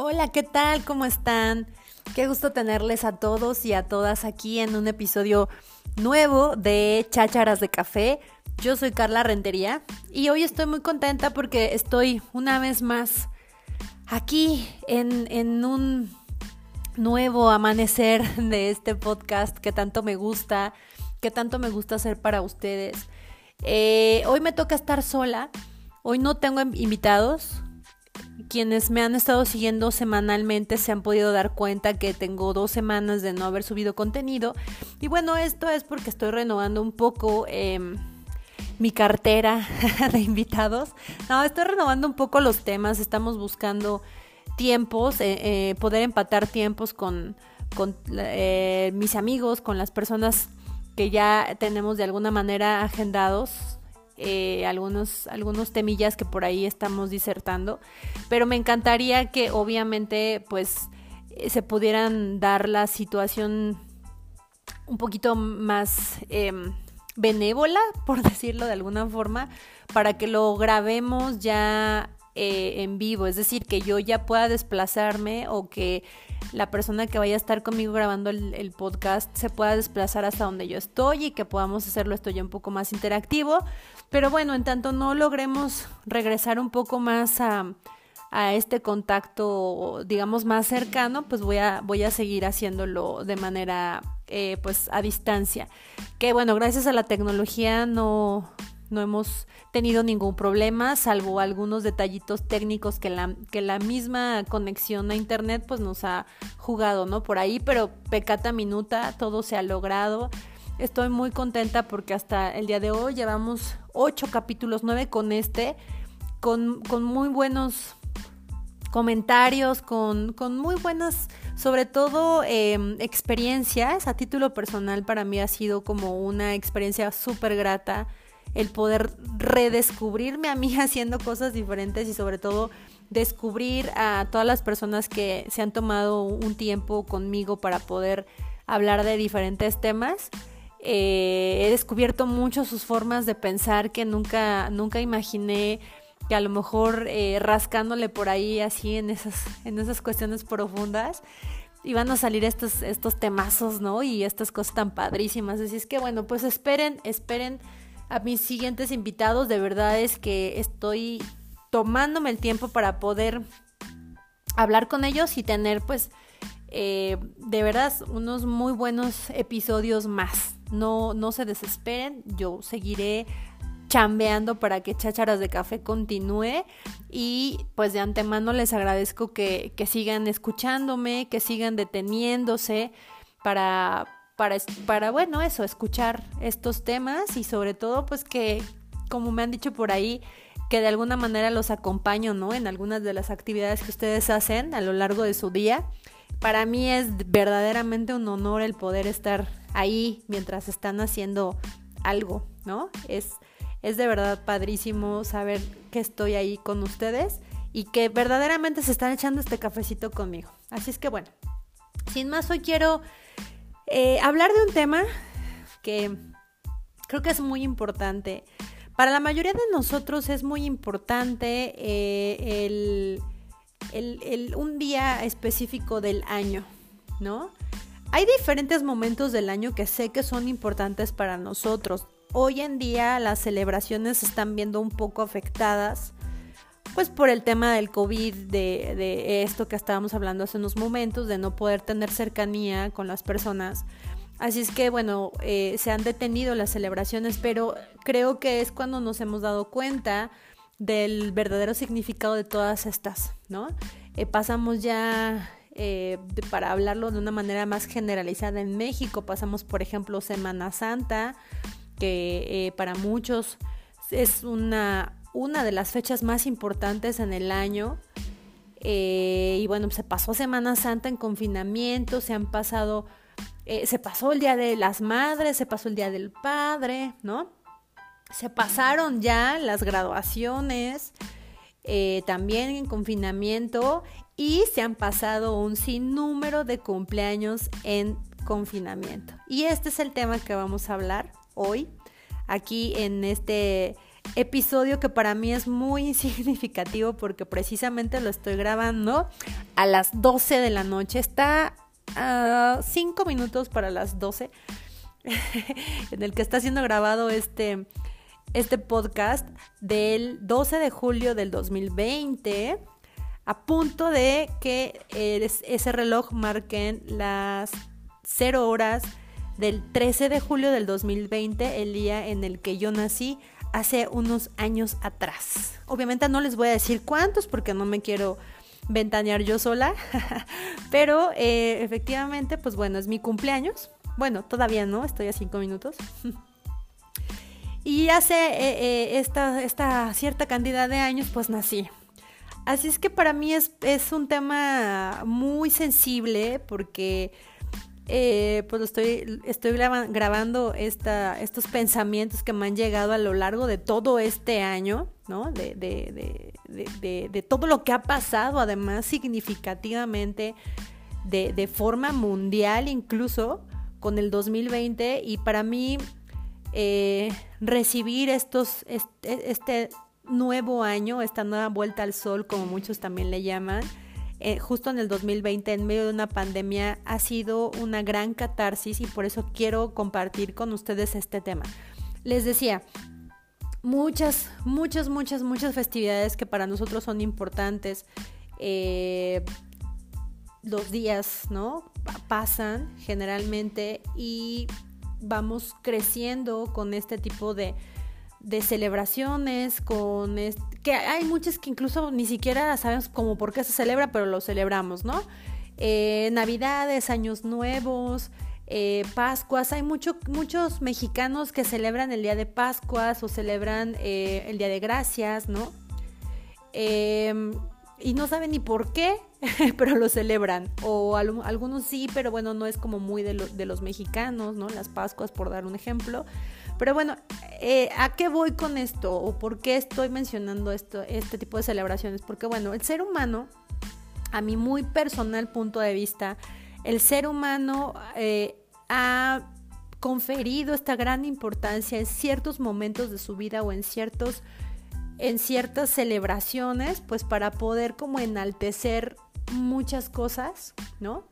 Hola, ¿qué tal? ¿Cómo están? Qué gusto tenerles a todos y a todas aquí en un episodio nuevo de Chácharas de Café. Yo soy Carla Rentería y hoy estoy muy contenta porque estoy una vez más aquí en, en un nuevo amanecer de este podcast que tanto me gusta, que tanto me gusta hacer para ustedes. Eh, hoy me toca estar sola, hoy no tengo invitados, quienes me han estado siguiendo semanalmente se han podido dar cuenta que tengo dos semanas de no haber subido contenido. Y bueno, esto es porque estoy renovando un poco em, mi cartera de invitados. No, estoy renovando un poco los temas. Estamos buscando tiempos, eh, eh, poder empatar tiempos con, eh, mis amigos, con las personas que ya tenemos de alguna manera agendados eh, algunos, algunos temillas que por ahí estamos disertando, pero me encantaría que obviamente pues eh, se pudieran dar la situación un poquito más em, benévola, por decirlo de alguna forma, para que lo grabemos ya eh, en vivo, es decir, que yo ya pueda desplazarme o que la persona que vaya a estar conmigo grabando el, podcast se pueda desplazar hasta donde yo estoy y que podamos hacerlo esto ya un poco más interactivo. Pero bueno, en tanto no logremos regresar un poco más a, este contacto, digamos, más cercano, pues voy a, voy a seguir haciéndolo de manera, eh, pues, a distancia. Que bueno, gracias a la tecnología no, no hemos tenido ningún problema, salvo algunos detallitos técnicos que la, que la misma conexión a internet pues nos ha jugado, ¿no? Por ahí, pero pecata minuta, todo se ha logrado. Estoy muy contenta porque hasta el día de hoy llevamos ocho capítulos, nueve con este, con, con muy buenos comentarios, con, con muy buenas, sobre todo eh, experiencias. A título personal para mí ha sido como una experiencia súper grata el poder redescubrirme a mí haciendo cosas diferentes y sobre todo descubrir a todas las personas que se han tomado un tiempo conmigo para poder hablar de diferentes temas. Eh, he descubierto mucho sus formas de pensar que nunca, nunca imaginé que a lo mejor eh, rascándole por ahí así en esas, en esas cuestiones profundas iban a salir estos, estos temazos, ¿no? Y estas cosas tan padrísimas. Así es que bueno, pues esperen, esperen a mis siguientes invitados. De verdad es que estoy tomándome el tiempo para poder hablar con ellos y tener pues eh, de verdad unos muy buenos episodios más. No, no se desesperen, yo seguiré chambeando para que Chácharas de Café continúe y pues de antemano les agradezco que, que sigan escuchándome, que sigan deteniéndose para para, para, bueno, eso, escuchar estos temas y sobre todo, pues que, como me han dicho por ahí, que de alguna manera los acompaño, ¿no? En algunas de las actividades que ustedes hacen a lo largo de su día. Para mí es verdaderamente un honor el poder estar ahí mientras están haciendo algo, ¿no? Es, es de verdad padrísimo saber que estoy ahí con ustedes y que verdaderamente se están echando este cafecito conmigo. Así es que bueno, sin más, hoy quiero eh, hablar de un tema que creo que es muy importante. Para la mayoría de nosotros es muy importante eh, el, el, un día específico del año, ¿no? Hay diferentes momentos del año que sé que son importantes para nosotros. Hoy en día las celebraciones se están viendo un poco afectadas pues por el tema del COVID, de, de, esto que estábamos hablando hace unos momentos, de no poder tener cercanía con las personas. Así es que, bueno, eh, se han detenido las celebraciones, pero creo que es cuando nos hemos dado cuenta del verdadero significado de todas estas, ¿no? Eh, pasamos ya, eh, para hablarlo de una manera más generalizada en México, pasamos, por ejemplo, Semana Santa, que para muchos es una una de las fechas más importantes en el año. Eh, y bueno, se pasó Semana Santa en confinamiento, se han pasado, eh, se pasó el Día de las Madres, se pasó el Día del Padre, ¿no? Se pasaron ya las graduaciones, eh, también en confinamiento, y se han pasado un sinnúmero de cumpleaños en confinamiento. Y este es el tema que vamos a hablar hoy, aquí en este episodio que para mí es muy significativo porque precisamente lo estoy grabando a las 12 de la noche. Está a 5 minutos para las 12 en el que está siendo grabado este, este podcast del 12 de julio del 2020 a punto de que ese reloj marquen las 0 horas del 13 de julio del 2020, el día en el que yo nací hace unos años atrás. Obviamente no les voy a decir cuántos porque no me quiero ventanear yo sola, pero eh, efectivamente, pues bueno, es mi cumpleaños. Bueno, todavía no, estoy a 5 minutos. y hace eh, eh, esta, esta cierta cantidad de años, pues nací. Así es que para mí es, un tema muy sensible porque eh, pues estoy, estoy grabando esta, estos pensamientos que me han llegado a lo largo de todo este año, ¿no? De, de, de, de todo lo que ha pasado, además significativamente, de, forma mundial incluso, con el 2020. Y para mí, eh, recibir estos, este, este nuevo año, esta nueva vuelta al sol, como muchos también le llaman, eh, justo en el 2020, en medio de una pandemia, ha sido una gran catarsis y por eso quiero compartir con ustedes este tema. Les decía, muchas, muchas, muchas, muchas festividades que para nosotros son importantes. Eh, los días, ¿no? Pasan generalmente y vamos creciendo con este tipo de, de celebraciones, con que hay muchas que incluso ni siquiera sabemos como por qué se celebra, pero lo celebramos, ¿no? Eh, Navidades, Años Nuevos, eh, Pascuas, hay mucho, muchos mexicanos que celebran el Día de Pascuas o celebran eh, el Día de Gracias, ¿no? Em, y no saben ni por qué, pero lo celebran. O algunos sí, pero bueno, no es como muy de, de los mexicanos, ¿no? Las Pascuas, por dar un ejemplo. Pero bueno, eh, ¿a qué voy con esto? ¿O por qué estoy mencionando esto, este tipo de celebraciones? Porque bueno, el ser humano, a mi muy personal punto de vista, el ser humano eh, ha conferido esta gran importancia en ciertos momentos de su vida o en ciertos en ciertas celebraciones, pues para poder como enaltecer muchas cosas, ¿no?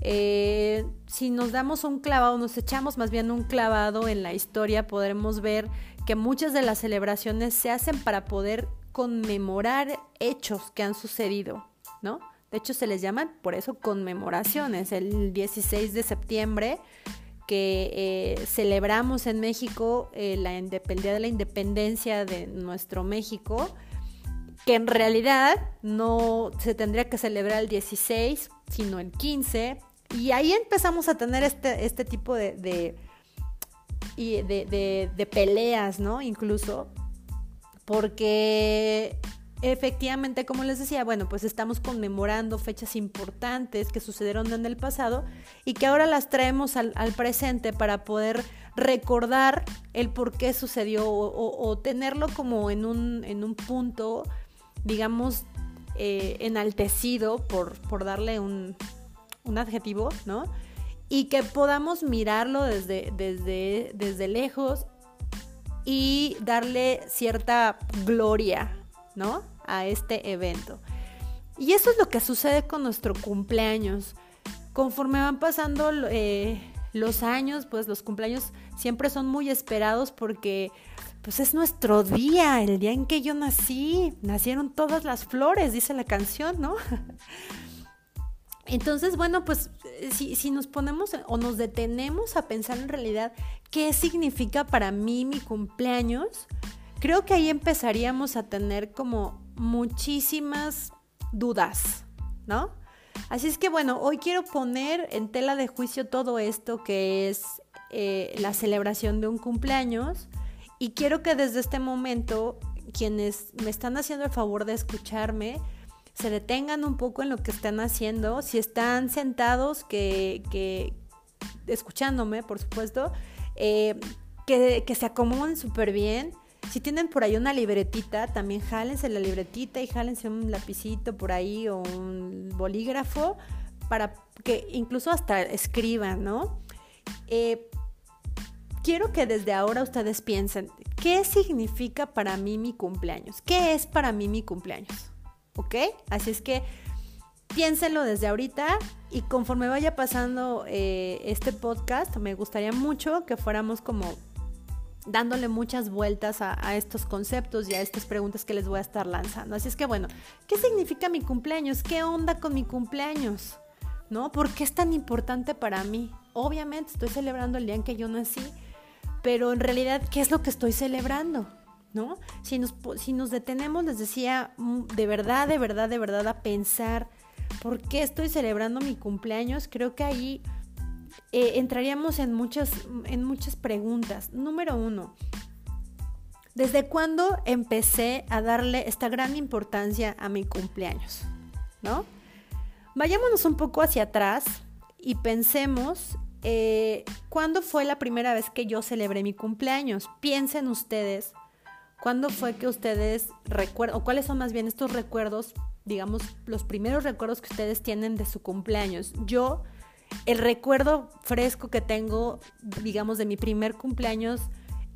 Eh, si nos damos un clavado, nos echamos más bien un clavado en la historia, podremos ver que muchas de las celebraciones se hacen para poder conmemorar hechos que han sucedido, ¿no? De hecho, se les llaman por eso conmemoraciones. El 16 de septiembre que eh, celebramos en México eh, la Día de la Independencia de nuestro México, que en realidad no se tendría que celebrar el 16, sino el 15, y ahí empezamos a tener este, este tipo de, de, de, peleas, ¿no? Incluso, porque efectivamente, como les decía, bueno, pues estamos conmemorando fechas importantes que sucedieron en el pasado y que ahora las traemos al, presente para poder recordar el por qué sucedió o, o, tenerlo como en un, en un punto, digamos, eh, enaltecido, por, por darle un, un adjetivo, ¿no? Y que podamos mirarlo desde, desde, desde lejos y darle cierta gloria, ¿no? A este evento. Y eso es lo que sucede con nuestro cumpleaños. Conforme van pasando eh, los años, pues los cumpleaños siempre son muy esperados porque pues es nuestro día, el día en que yo nací. Nacieron todas las flores, dice la canción, ¿no? Entonces, bueno, pues eh, si, nos ponemos o nos detenemos a pensar en realidad qué significa para mí mi cumpleaños, creo que ahí empezaríamos a tener como muchísimas dudas, ¿no? Así es que bueno, hoy quiero poner en tela de juicio todo esto que es eh, la celebración de un cumpleaños y quiero que desde este momento quienes me están haciendo el favor de escucharme, se detengan un poco en lo que están haciendo. Si están sentados, que, que escuchándome, por supuesto, eh, que, se acomoden súper bien. Si tienen por ahí una libretita, también jálense la libretita y jálense un lapicito por ahí o un bolígrafo para que incluso hasta escriban, ¿no? Eh, quiero que desde ahora ustedes piensen, ¿qué significa para mí mi cumpleaños? ¿Qué es para mí mi cumpleaños? ¿Ok? Así es que piénsenlo desde ahorita y conforme vaya pasando eh, este podcast, me gustaría mucho que fuéramos como dándole muchas vueltas a, a, estos conceptos y a estas preguntas que les voy a estar lanzando. Así es que bueno, ¿qué significa mi cumpleaños? ¿Qué onda con mi cumpleaños? ¿No? ¿Por qué es tan importante para mí? Obviamente estoy celebrando el día en que yo nací, pero en realidad, ¿qué es lo que estoy celebrando? ¿No? Si nos, detenemos, les decía, mm, de verdad, de verdad, de verdad, a pensar por qué estoy celebrando mi cumpleaños, creo que ahí eh, entraríamos en muchas, en muchas preguntas. Número uno, ¿desde cuándo empecé a darle esta gran importancia a mi cumpleaños? ¿No? Vayámonos un poco hacia atrás y pensemos eh, cuándo fue la primera vez que yo celebré mi cumpleaños. Piensen ustedes, ¿cuándo fue que ustedes recuerdan, o cuáles son más bien estos recuerdos, digamos, los primeros recuerdos que ustedes tienen de su cumpleaños? Yo el recuerdo fresco que tengo, digamos, de mi primer cumpleaños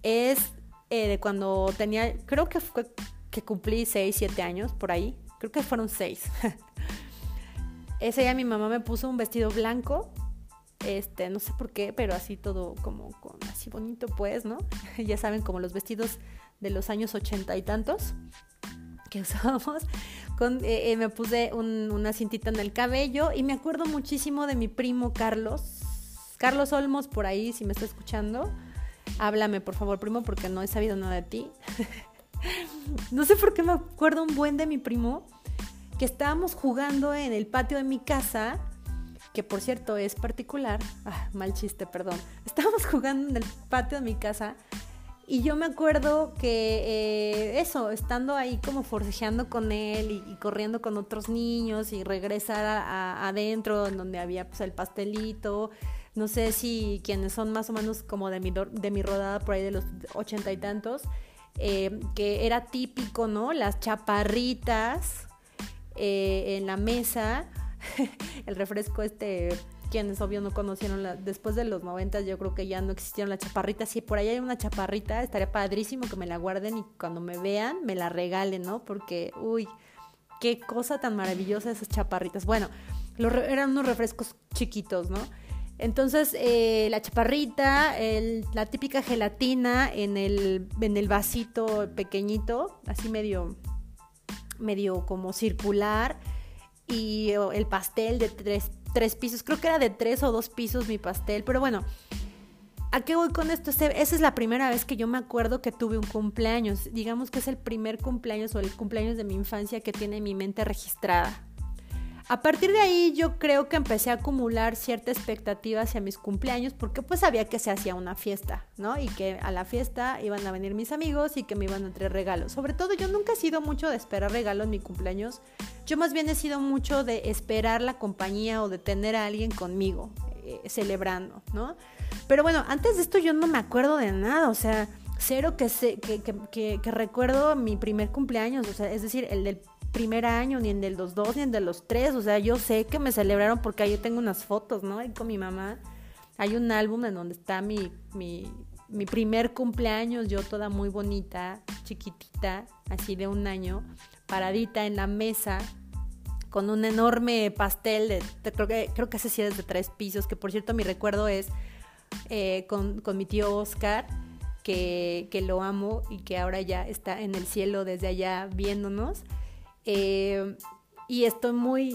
es eh, de cuando tenía, creo que fue que cumplí 6, 7 años, por ahí. Creo que fueron 6. Ese día mi mamá me puso un vestido blanco. Este, no sé por qué, pero así todo como, como así bonito, pues, ¿no? ya saben, como los vestidos de los años ochenta y tantos que usábamos. Eh, eh, me puse una cintita en el cabello y me acuerdo muchísimo de mi primo Carlos. Carlos Olmos, por ahí, si me está escuchando, háblame por favor, primo, porque no he sabido nada de ti. no sé por qué me acuerdo un buen de mi primo, que estábamos jugando en el patio de mi casa, que por cierto es particular. Ah, mal chiste, perdón. Estábamos jugando en el patio de mi casa y yo me acuerdo que eh, eso, estando ahí como forcejeando con él y, corriendo con otros niños y regresar adentro en donde había pues el pastelito. No sé si quienes son más o menos como de mi, de mi rodada por ahí de los ochenta y tantos, eh, que era típico, ¿no? Las chaparritas eh, en la mesa, el refresco este quienes obvio no conocieron la, después de los 90 yo creo que ya no existieron las chaparritas. Si por ahí hay una chaparrita, estaría padrísimo que me la guarden y cuando me vean me la regalen, ¿no? Porque, uy, qué cosa tan maravillosa esas chaparritas. Bueno, eran unos refrescos chiquitos, ¿no? Entonces, eh, la chaparrita, la típica gelatina en el, en el vasito pequeñito, así medio, medio como circular, y el pastel de tres tres pisos. Creo que era de tres o dos pisos mi pastel. Pero bueno, ¿a qué voy con esto? Esa es la primera vez que yo me acuerdo que tuve un cumpleaños. Digamos que es el primer cumpleaños o el cumpleaños de mi infancia que tiene mi mente registrada. A partir de ahí yo creo que empecé a acumular cierta expectativa hacia mis cumpleaños porque pues sabía que se hacía una fiesta, ¿no? Y que a la fiesta iban a venir mis amigos y que me iban a traer regalos. Sobre todo yo nunca he sido mucho de esperar regalos en mi cumpleaños. Yo más bien he sido mucho de esperar la compañía o de tener a alguien conmigo eh, celebrando, ¿no? Pero bueno, antes de esto yo no me acuerdo de nada, o sea, cero que, sé, que, que, que recuerdo mi primer cumpleaños, o sea, es decir, el del primer año, ni en del los dos, ni en de los tres. O sea, yo sé que me celebraron porque ahí tengo unas fotos, ¿no? Y con mi mamá. Hay un álbum en donde está mi, mi, primer cumpleaños, yo toda muy bonita, chiquitita, así de un año, paradita en la mesa, con un enorme pastel de, creo que, creo que ese sí de tres pisos, que por cierto mi recuerdo es eh, con, con, mi tío Oscar, que, que lo amo y que ahora ya está en el cielo desde allá viéndonos. Eh, y estoy muy,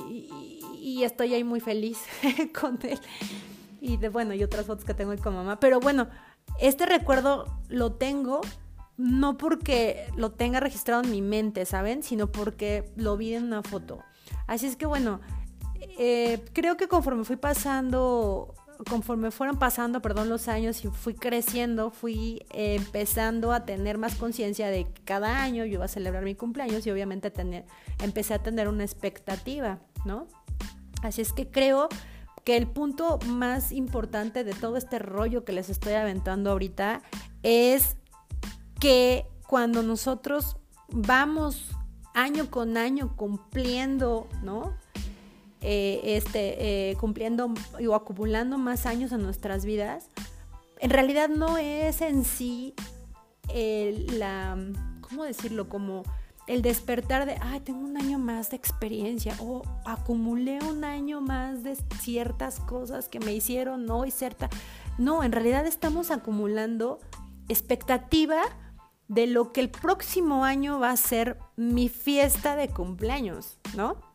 y, estoy ahí muy feliz con él. Y de, bueno, y otras fotos que tengo ahí con mamá. Pero bueno, este recuerdo lo tengo no porque lo tenga registrado en mi mente, ¿saben? Sino porque lo vi en una foto. Así es que bueno, eh, creo que conforme fui pasando conforme fueron pasando, perdón, los años y fui creciendo, fui empezando a tener más conciencia de que cada año yo iba a celebrar mi cumpleaños y obviamente tener, empecé a tener una expectativa, ¿no? Así es que creo que el punto más importante de todo este rollo que les estoy aventando ahorita es que cuando nosotros vamos año con año cumpliendo, ¿no? Eh, este, eh, cumpliendo o acumulando más años en nuestras vidas, en realidad no es en sí la, ¿cómo decirlo? Como el despertar de, ay, tengo un año más de experiencia o acumulé un año más de ciertas cosas que me hicieron hoy cierta. No, en realidad estamos acumulando expectativa de lo que el próximo año va a ser mi fiesta de cumpleaños, ¿no?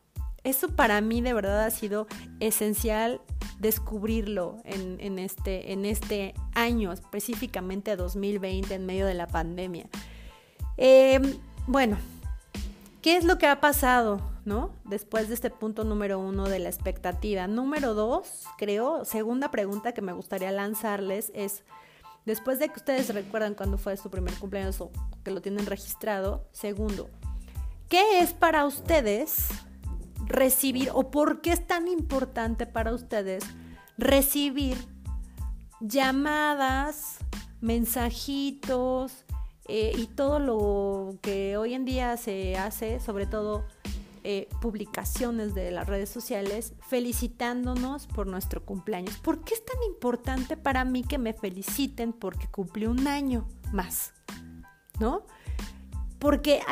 Eso para mí de verdad ha sido esencial descubrirlo en, este, en este año, específicamente 2020, en medio de la pandemia. Em, bueno, ¿qué es lo que ha pasado, no? Después de este punto número uno de la expectativa. Número dos, creo, segunda pregunta que me gustaría lanzarles es, después de que ustedes recuerdan cuándo fue su primer cumpleaños o que lo tienen registrado, segundo, ¿qué es para ustedes recibir o por qué es tan importante para ustedes recibir llamadas, mensajitos eh, y todo lo que hoy en día se hace, sobre todo eh, publicaciones de las redes sociales felicitándonos por nuestro cumpleaños. ¿Por qué es tan importante para mí que me feliciten porque cumplí un año más? ¿No? Porque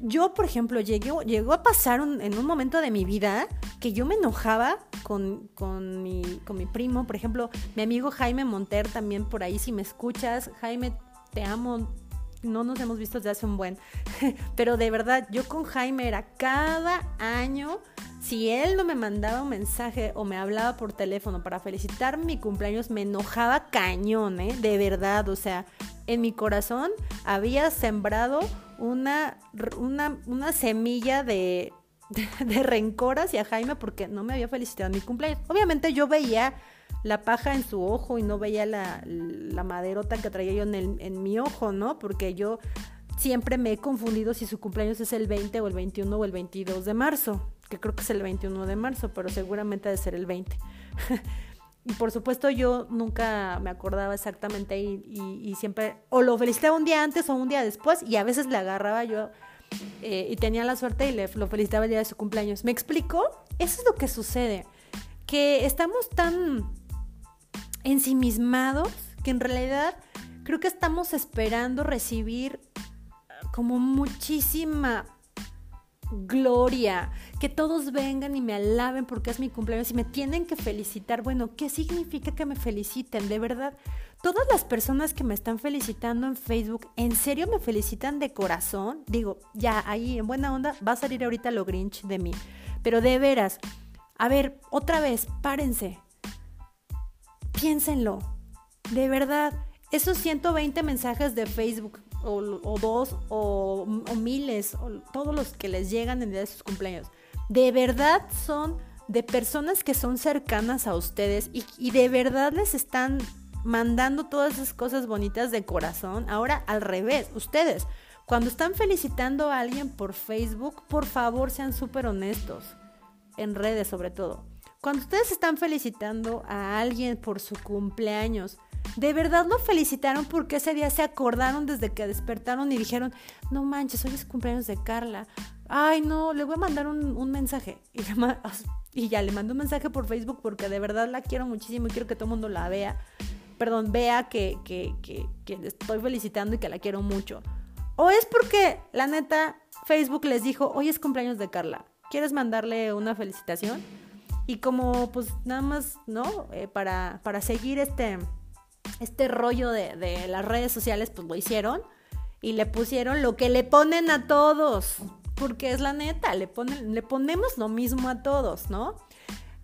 yo, por ejemplo, llegó, llegó a pasar en un momento de mi vida que yo me enojaba con, con, mi, con mi primo. Por ejemplo, mi amigo Jaime Monter también por ahí, si me escuchas, Jaime, te amo. No nos hemos visto desde hace un buen. Pero de verdad, yo con Jaime era cada año si él no me mandaba un mensaje o me hablaba por teléfono para felicitar mi cumpleaños, me enojaba cañón, ¿eh? De verdad, o sea, en mi corazón había sembrado una, una, semilla de, de, rencor hacia Jaime porque no me había felicitado en mi cumpleaños. Obviamente yo veía la paja en su ojo y no veía la, la maderota que traía yo en, el, en mi ojo, ¿no? Porque yo siempre me he confundido si su cumpleaños es el 20 o el 21 o el 22 de marzo, que creo que es el 21 de marzo, pero seguramente ha de ser el 20. Y por supuesto yo nunca me acordaba exactamente y, siempre o lo felicitaba un día antes o un día después y a veces le agarraba yo eh, y tenía la suerte y le, lo felicitaba el día de su cumpleaños. ¿Me explico? Eso es lo que sucede, que estamos tan ensimismados que en realidad creo que estamos esperando recibir como muchísima gloria, que todos vengan y me alaben porque es mi cumpleaños y me tienen que felicitar. Bueno, ¿qué significa que me feliciten? De verdad, todas las personas que me están felicitando en Facebook, ¿en serio me felicitan de corazón? Digo, ya ahí en buena onda va a salir ahorita lo grinch de mí. Pero de veras, a ver, otra vez, párense. Piénsenlo. De verdad, esos 120 mensajes de Facebook o, dos o, miles, todos los que les llegan en día de sus cumpleaños, de verdad son de personas que son cercanas a ustedes y, de verdad les están mandando todas esas cosas bonitas de corazón. Ahora al revés, ustedes, cuando están felicitando a alguien por Facebook, por favor sean súper honestos, en redes sobre todo. Cuando ustedes están felicitando a alguien por su cumpleaños, de verdad lo felicitaron porque ese día se acordaron desde que despertaron y dijeron, no manches, hoy es cumpleaños de Carla. Ay, no, le voy a mandar un, mensaje. Y, ya le mandé un mensaje por Facebook porque de verdad la quiero muchísimo y quiero que todo el mundo la vea. Perdón, vea que, le estoy felicitando y que la quiero mucho. O es porque, la neta, Facebook les dijo, hoy es cumpleaños de Carla. ¿Quieres mandarle una felicitación? Y como, pues nada más, ¿no? Eh, para, para seguir este, este rollo de, las redes sociales, pues lo hicieron y le pusieron lo que le ponen a todos, porque es la neta, le, ponemos lo mismo a todos, ¿no?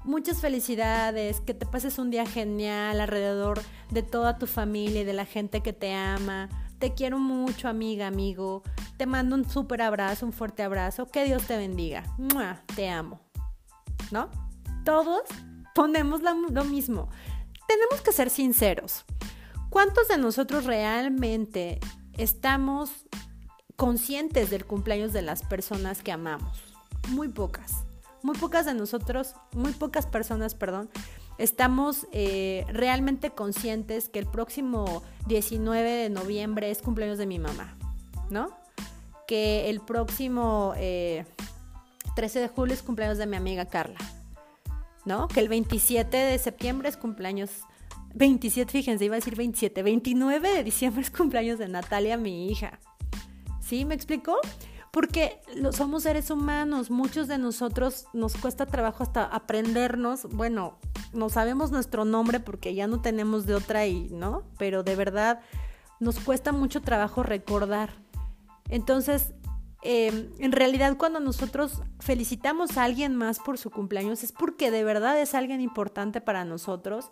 Muchas felicidades, que te pases un día genial alrededor de toda tu familia y de la gente que te ama. Te quiero mucho, amiga, amigo. Te mando un súper abrazo, un fuerte abrazo. Que Dios te bendiga. Te amo. ¿No? Todos ponemos lo mismo tenemos que ser sinceros. ¿Cuántos de nosotros realmente estamos conscientes del cumpleaños de las personas que amamos? Muy pocas. Muy pocas de nosotros, muy pocas personas, perdón, estamos eh, realmente conscientes que el próximo 19 de noviembre es cumpleaños de mi mamá, ¿no? Que el próximo 13 eh, de julio es cumpleaños de mi amiga Carla, ¿no? Que el 27 de septiembre es cumpleaños 27, fíjense, iba a decir 27, 29 de diciembre es cumpleaños de Natalia, mi hija. ¿Sí? ¿Me explicó? Porque somos seres humanos, muchos de nosotros nos cuesta trabajo hasta aprendernos, bueno, no sabemos nuestro nombre porque ya no tenemos de otra y, ¿no? Pero de verdad nos cuesta mucho trabajo recordar. Entonces, em, en realidad cuando nosotros felicitamos a alguien más por su cumpleaños es porque de verdad es alguien importante para nosotros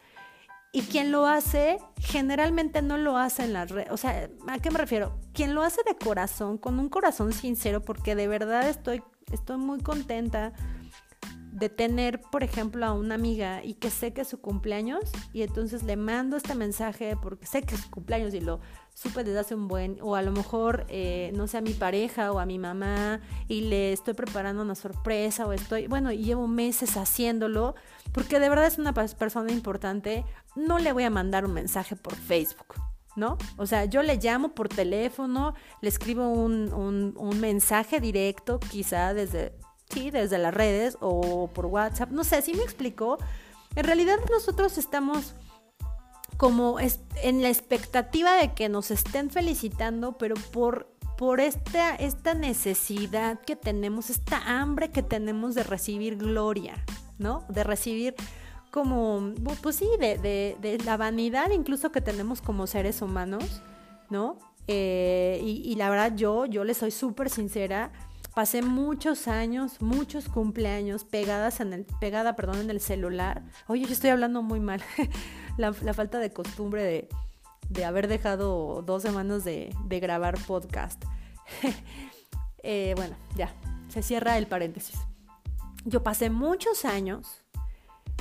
y quien lo hace, generalmente no lo hace en las redes. O sea, ¿a qué me refiero? Quien lo hace de corazón, con un corazón sincero, porque de verdad estoy, estoy muy contenta de tener, por ejemplo, a una amiga y que sé que es su cumpleaños y entonces le mando este mensaje porque sé que es su cumpleaños y lo supe desde hace un buen, o a lo mejor, eh, no sé, a mi pareja o a mi mamá y le estoy preparando una sorpresa o estoy, bueno, y llevo meses haciéndolo porque de verdad es una persona importante, no le voy a mandar un mensaje por Facebook. ¿no? O sea, yo le llamo por teléfono, le escribo un, un, un mensaje directo, quizá desde sí, desde las redes o por WhatsApp, no sé, si me explicó. En realidad nosotros estamos como en la expectativa de que nos estén felicitando, pero por, por esta, esta necesidad que tenemos, esta hambre que tenemos de recibir gloria, ¿no? De recibir como, pues sí, de, de, la vanidad incluso que tenemos como seres humanos, ¿no? Eh, y, y, la verdad yo, yo le soy súper sincera, Pasé muchos años, muchos cumpleaños pegadas en el, pegada perdón, en el celular. Oye, yo estoy hablando muy mal. la, falta de costumbre de, haber dejado dos semanas de, grabar podcast. Eh, bueno, ya, se cierra el paréntesis. Yo pasé muchos años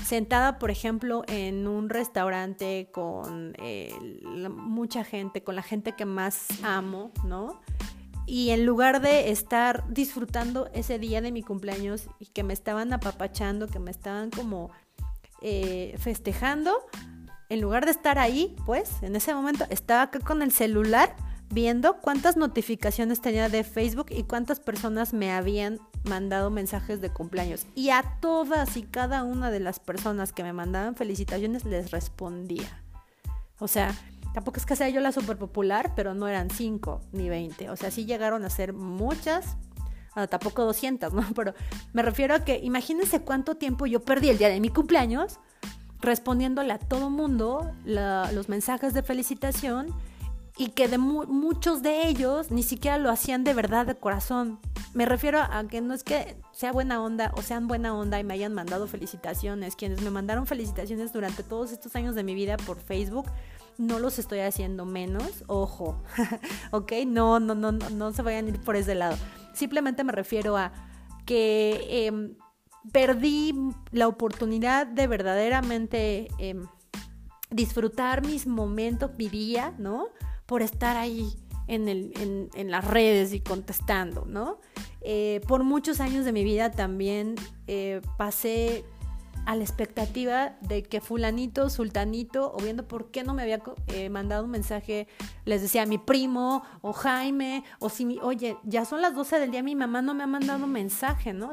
sentada, por ejemplo, en un restaurante con eh, mucha gente, con la gente que más amo, ¿no? Y en lugar de estar disfrutando ese día de mi cumpleaños y que me estaban apapachando, que me estaban como eh, festejando, en lugar de estar ahí, pues en ese momento estaba acá con el celular viendo cuántas notificaciones tenía de Facebook y cuántas personas me habían mandado mensajes de cumpleaños. Y a todas y cada una de las personas que me mandaban felicitaciones les respondía. O sea, Tampoco es que sea yo la super popular, pero no eran 5 ni 20. O sea, sí llegaron a ser muchas, ah, tampoco 200, ¿no? Pero me refiero a que imagínense cuánto tiempo yo perdí el día de mi cumpleaños respondiéndole a todo mundo los mensajes de felicitación y que de muchos de ellos ni siquiera lo hacían de verdad, de corazón. Me refiero a que no es que sea buena onda o sean buena onda y me hayan mandado felicitaciones. Quienes me mandaron felicitaciones durante todos estos años de mi vida por Facebook, no los estoy haciendo menos, ojo, ¿ok? No, no, no, no, se vayan a ir por ese lado. Simplemente me refiero a que em, perdí la oportunidad de verdaderamente em, disfrutar mis momentos, mi día, ¿no? Por estar ahí en, las redes y contestando, ¿no? Eh, por muchos años de mi vida también eh, pasé a la expectativa de que fulanito, sultanito, o viendo por qué no me había eh, mandado un mensaje, les decía a mi primo o Jaime, o si, oye, ya son las 12 del día, mi mamá no me ha mandado un mensaje, ¿no?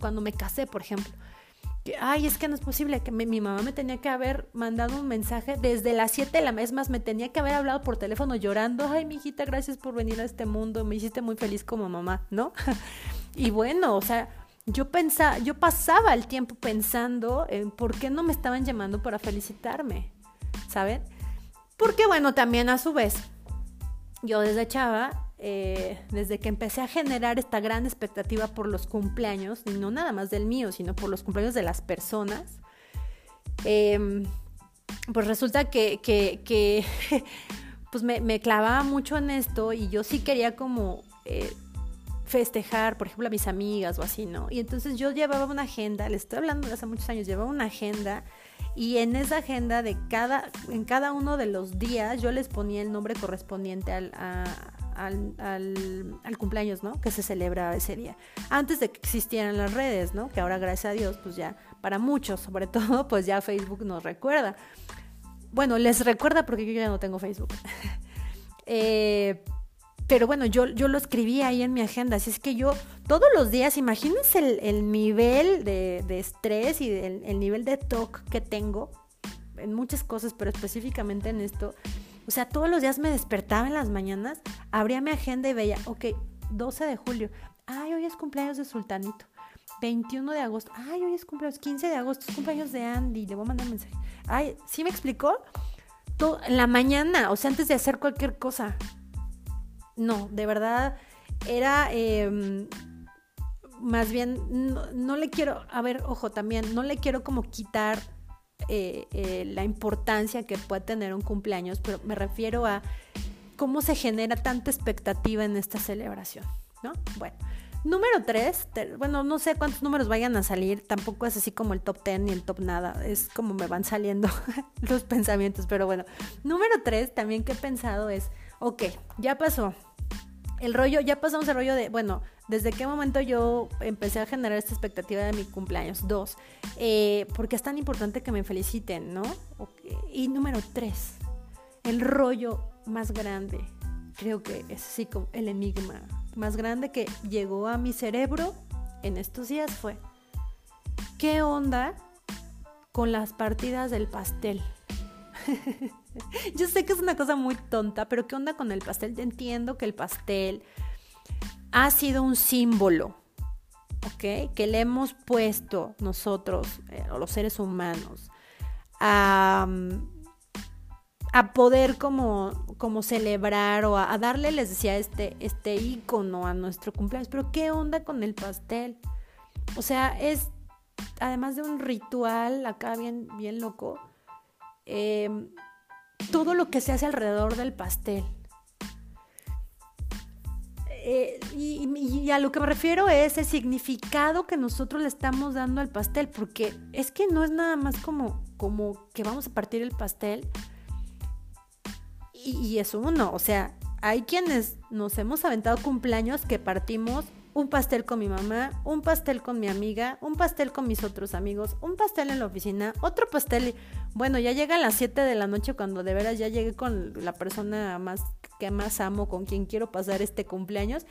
cuando me casé, por ejemplo. Que, ay, es que no es posible, que mi mamá me tenía que haber mandado un mensaje desde las 7 de la mes más, me tenía que haber hablado por teléfono llorando, ay, mi hijita, gracias por venir a este mundo, me hiciste muy feliz como mamá, ¿no? y bueno, o sea, yo pensaba, yo pasaba el tiempo pensando en por qué no me estaban llamando para felicitarme, ¿saben? Porque bueno, también a su vez, yo desde chava, eh, desde que empecé a generar esta gran expectativa por los cumpleaños, y no nada más del mío, sino por los cumpleaños de las personas, em, pues resulta que, que, pues me, me, clavaba mucho en esto y yo sí quería como eh, festejar, por ejemplo, a mis amigas o así, ¿no? Y entonces yo llevaba una agenda, les estoy hablando de hace muchos años, llevaba una agenda y en esa agenda de cada, en cada uno de los días yo les ponía el nombre correspondiente al, al, al, cumpleaños, ¿no? Que se celebra ese día. Antes de que existieran las redes, ¿no? Que ahora, gracias a Dios, pues ya, para muchos, sobre todo, pues ya Facebook nos recuerda. Bueno, les recuerda porque yo ya no tengo Facebook. eh, pero bueno, yo, yo lo escribí ahí en mi agenda, así es que yo todos los días, imagínense el, nivel de, estrés y el, nivel de TOC que tengo, en muchas cosas, pero específicamente en esto. O sea, todos los días me despertaba en las mañanas, abría mi agenda y veía, ok, 12 de julio, ay, hoy es cumpleaños de Sultanito. 21 de agosto, ay, hoy es cumpleaños, 15 de agosto, es cumpleaños de Andy, le voy a mandar un mensaje. Ay, ¿sí me explicó? Todo, en la mañana, o sea, antes de hacer cualquier cosa. No, de verdad, era... Em, más bien, no, le quiero, a ver, ojo, también, no le quiero como quitar eh, eh, la importancia que puede tener un cumpleaños, pero me refiero a cómo se genera tanta expectativa en esta celebración, ¿no? Bueno, número tres, bueno, no sé cuántos números vayan a salir, tampoco es así como el top ten ni el top nada, es como me van saliendo los pensamientos, pero bueno, número tres también que he pensado es, ok, ya pasó, el rollo, ya pasamos el rollo de, bueno, ¿desde qué momento yo empecé a generar esta expectativa de mi cumpleaños? Dos, eh, porque es tan importante que me feliciten, ¿no? Y número tres, el rollo más grande, creo que es así como el enigma más grande que llegó a mi cerebro en estos días fue, ¿qué onda con las partidas del pastel? Yo sé que es una cosa muy tonta, pero ¿qué onda con el pastel? Entiendo que el pastel ha sido un símbolo, ¿ok? Que le hemos puesto nosotros, eh, los seres humanos, a, a poder como, como celebrar o a, darle, les decía, este, este ícono a nuestro cumpleaños. Pero ¿qué onda con el pastel? O sea, es, además de un ritual acá bien, bien loco, eh, todo lo que se hace alrededor del pastel. Eh, y, a lo que me refiero es el significado que nosotros le estamos dando al pastel, porque es que no es nada más como, como que vamos a partir el pastel y, y es uno, o sea, hay quienes nos hemos aventado cumpleaños que partimos un pastel con mi mamá, un pastel con mi amiga, un pastel con mis otros amigos, un pastel en la oficina, otro pastel. Bueno, ya llegan las 7 de la noche cuando de veras ya llegué con la persona más que más amo, con quien quiero pasar este cumpleaños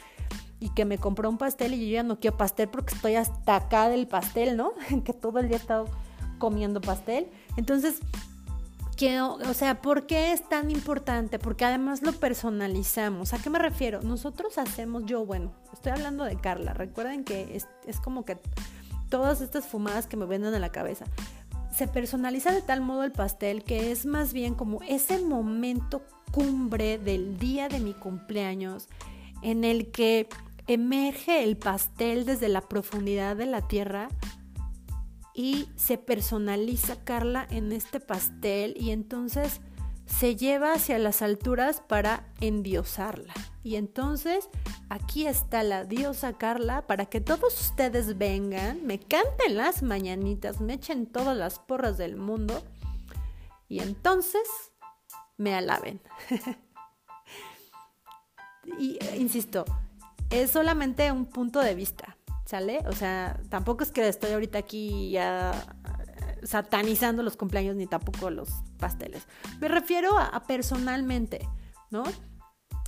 y que me compró un pastel y yo ya no quiero pastel porque estoy hasta acá del pastel, ¿no? que todo el día he estado comiendo pastel. Entonces, o sea, ¿por qué es tan importante? Porque además lo personalizamos. ¿A qué me refiero? Nosotros hacemos, yo, bueno, estoy hablando de Carla. Recuerden que es, es como que todas estas fumadas que me venden a la cabeza. Se personaliza de tal modo el pastel que es más bien como ese momento cumbre del día de mi cumpleaños en el que emerge el pastel desde la profundidad de la tierra y se personaliza Carla en este pastel y entonces se lleva hacia las alturas para endiosarla. Y entonces aquí está la diosa Carla para que todos ustedes vengan, me canten las mañanitas, me echen todas las porras del mundo y entonces me alaben. y insisto, es solamente un punto de vista. O sea, tampoco es que estoy ahorita aquí ya eh, satanizando los cumpleaños ni tampoco los pasteles. Me refiero a, personalmente, ¿no?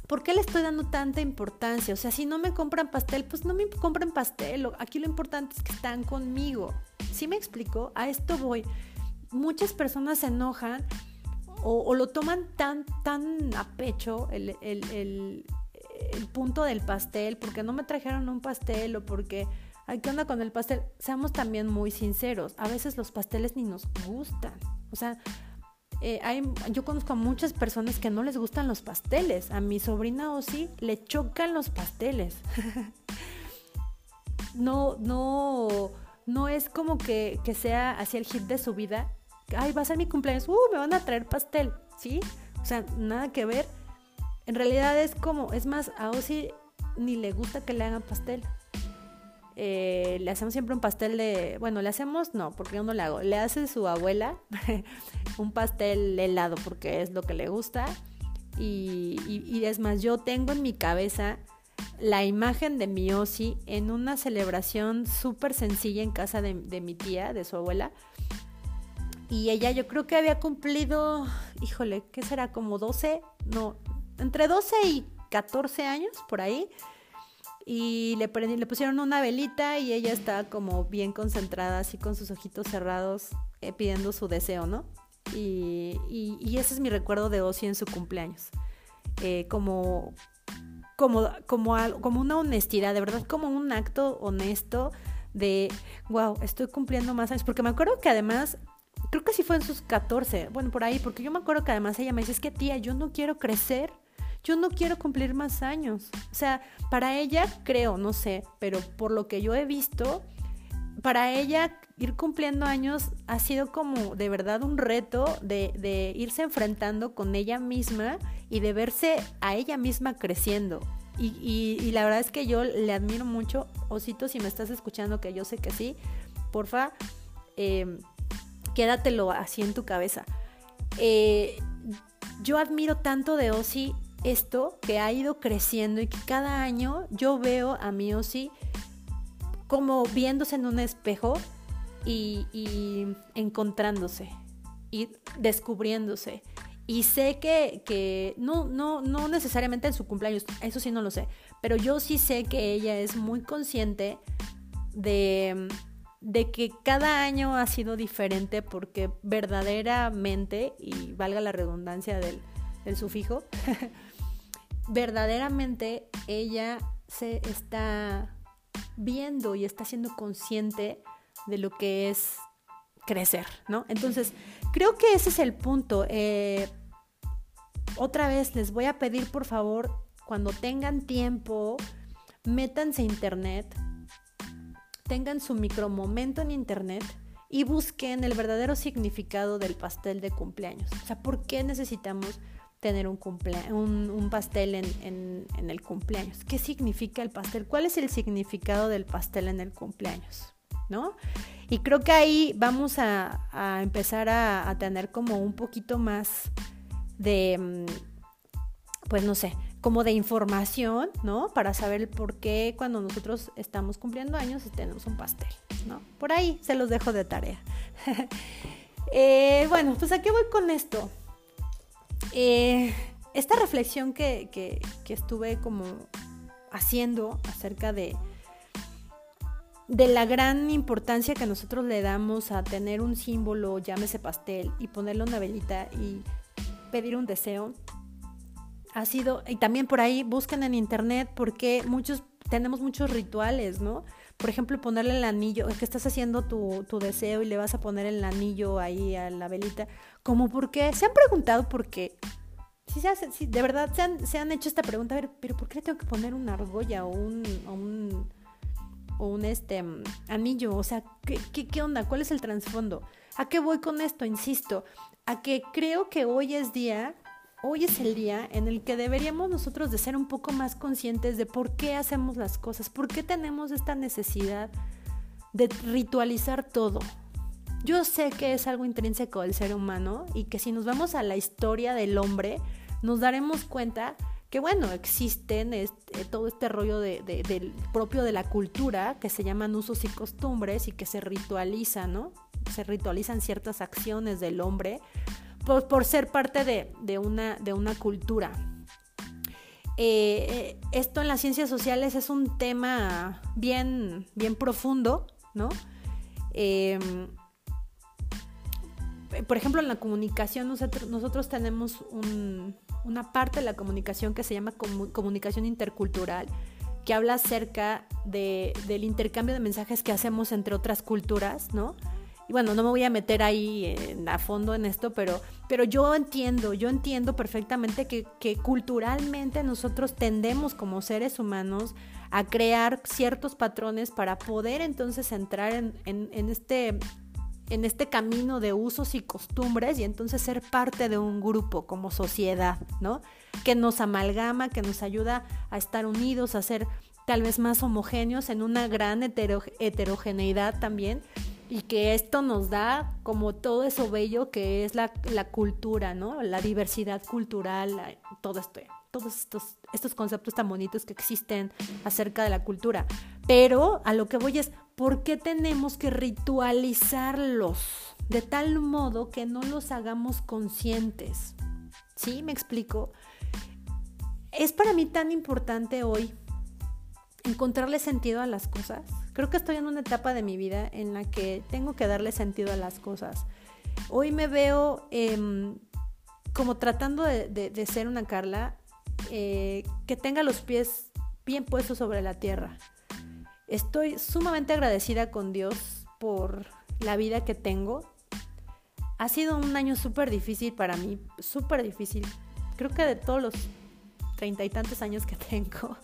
¿Por qué le estoy dando tanta importancia? O sea, si no me compran pastel, pues no me compren pastel. Aquí lo importante es que están conmigo. ¿Sí me explico? A esto voy. Muchas personas se enojan o, lo toman tan, tan a pecho el, el punto del pastel, porque no me trajeron un pastel o porque, ay, ¿qué onda con el pastel? Seamos también muy sinceros, a veces los pasteles ni nos gustan. O sea, eh, hay, yo conozco a muchas personas que no les gustan los pasteles. A mi sobrina o sí le chocan los pasteles. no, no, no es como que, que sea así el hit de su vida. Ay, va a ser mi cumpleaños, uh, me van a traer pastel, ¿sí? O sea, nada que ver en realidad es como, es más, a Ozzy ni le gusta que le hagan pastel. Eh, le hacemos siempre un pastel de, bueno, le hacemos, no, porque yo no le hago, le hace su abuela un pastel helado porque es lo que le gusta. Y, es más, yo tengo en mi cabeza la imagen de mi Ozzy en una celebración súper sencilla en casa de, de mi tía, de su abuela. Y ella yo creo que había cumplido, híjole, ¿qué será? Como 12, no, entre 12 y 14 años, por ahí. Y le, le pusieron una velita y ella está como bien concentrada, así con sus ojitos cerrados, eh, pidiendo su deseo, ¿no? Y, y, ese es mi recuerdo de Ozzy en su cumpleaños. Eh, como, como, como, como una honestidad, de verdad, como un acto honesto de, wow, estoy cumpliendo más años. Porque me acuerdo que además, creo que sí fue en sus 14, bueno, por ahí, porque yo me acuerdo que además ella me dice, es que tía, yo no quiero crecer, yo no quiero cumplir más años. O sea, para ella, creo, no sé, pero por lo que yo he visto, para ella ir cumpliendo años ha sido como de verdad un reto de, irse enfrentando con ella misma y de verse a ella misma creciendo. Y, la verdad es que yo le admiro mucho, Osito, si me estás escuchando, que yo sé que sí, porfa, eh, quédatelo así en tu cabeza. Eh, yo admiro tanto de Osi esto que ha ido creciendo y que cada año yo veo a mi Osi como viéndose en un espejo y, encontrándose y descubriéndose. Y sé que, no, no, no necesariamente en su cumpleaños, eso sí no lo sé, pero yo sí sé que ella es muy consciente de, de que cada año ha sido diferente porque verdaderamente, y valga la redundancia del, del sufijo, verdaderamente ella se está viendo y está siendo consciente de lo que es crecer, ¿no? Entonces, creo que ese es el punto. Eh, otra vez les voy a pedir, por favor, cuando tengan tiempo, métanse a internet, tengan su micromomento en internet y busquen el verdadero significado del pastel de cumpleaños. O sea, ¿por qué necesitamos tener un, un, pastel en, en el cumpleaños? ¿Qué significa el pastel? ¿Cuál es el significado del pastel en el cumpleaños? ¿No? Y creo que ahí vamos a, empezar a, tener como un poquito más de, mm, pues no sé, como de información, ¿no? Para saber por qué cuando nosotros estamos cumpliendo años tenemos un pastel, ¿no? Por ahí se los dejo de tarea. Eh, bueno, pues a qué voy con esto. Eh, esta reflexión que, que estuve como haciendo acerca de, de la gran importancia que nosotros le damos a tener un símbolo, llámese pastel, y ponerle una velita y pedir un deseo, ha sido, y también por ahí busquen en internet porque muchos, tenemos muchos rituales, ¿no? Por ejemplo, ponerle el anillo, que estás haciendo tu, tu deseo y le vas a poner el anillo ahí a la velita, como porque, se han preguntado por qué, si, se si de verdad se han, se han, hecho esta pregunta, a ver, pero ¿por qué tengo que poner una argolla o un, o un o un este anillo, o sea, ¿qué, ¿qué, qué, onda? ¿Cuál es el trasfondo? ¿A qué voy con esto? Insisto, a que creo que hoy es día, hoy es el día en el que deberíamos nosotros de ser un poco más conscientes de por qué hacemos las cosas, por qué tenemos esta necesidad de ritualizar todo. Yo sé que es algo intrínseco del ser humano y que si nos vamos a la historia del hombre, nos daremos cuenta que bueno, existen este, todo este rollo de, del propio de la cultura que se llaman usos y costumbres y que se ritualizan, ¿no? Se ritualizan ciertas acciones del hombre por, por ser parte de, una, de una cultura. Eh, eh, esto en las ciencias sociales es un tema bien, bien profundo, ¿no? Em, por ejemplo, en la comunicación nosotros, nosotros tenemos un, una parte de la comunicación que se llama comunicación intercultural, que habla acerca de, del intercambio de mensajes que hacemos entre otras culturas, ¿no? Y bueno, no me voy a meter ahí a fondo en esto, pero, pero yo entiendo, yo entiendo perfectamente que, culturalmente nosotros tendemos como seres humanos a crear ciertos patrones para poder entonces entrar en, en, en este en este camino de usos y costumbres y entonces ser parte de un grupo como sociedad, ¿no? Que nos amalgama, que nos ayuda a estar unidos, a ser tal vez más homogéneos en una gran heterogeneidad también y que esto nos da como todo eso bello que es la, la cultura, ¿no? La diversidad cultural, todo esto, todos estos, estos conceptos tan bonitos que existen acerca de la cultura. Pero a lo que voy es, ¿por qué tenemos que ritualizarlos de tal modo que no los hagamos conscientes? ¿Sí? ¿Me explico? Es para mí tan importante hoy encontrarle sentido a las cosas. Creo que estoy en una etapa de mi vida en la que tengo que darle sentido a las cosas. hoy me veo em, como tratando de, ser una Carla eh, que tenga los pies bien puestos sobre la tierra. Estoy sumamente agradecida con Dios por la vida que tengo. Ha sido un año súper difícil para mí, súper difícil. Creo que de todos los treinta y tantos años que tengo,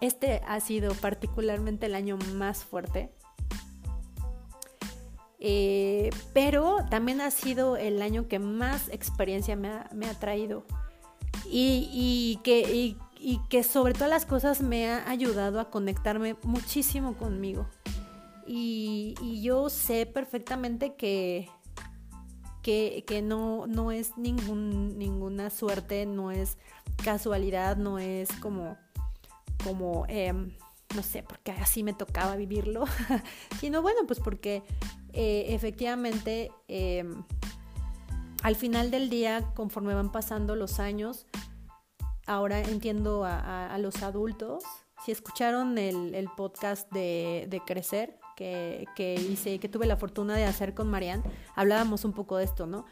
este ha sido particularmente el año más fuerte. Eh, pero también ha sido el año que más experiencia me ha, traído y, que, sobre todas las cosas me ha ayudado a conectarme muchísimo conmigo. Y, yo sé perfectamente que, que, no, no es ninguna suerte, no es casualidad, no es como, como em, no sé, porque así me tocaba vivirlo, sino bueno, pues porque eh, efectivamente em, al final del día, conforme van pasando los años, ahora entiendo a, los adultos. Si escucharon el, podcast de, Crecer, que, que, hice, que tuve la fortuna de hacer con Marianne, hablábamos un poco de esto, ¿no?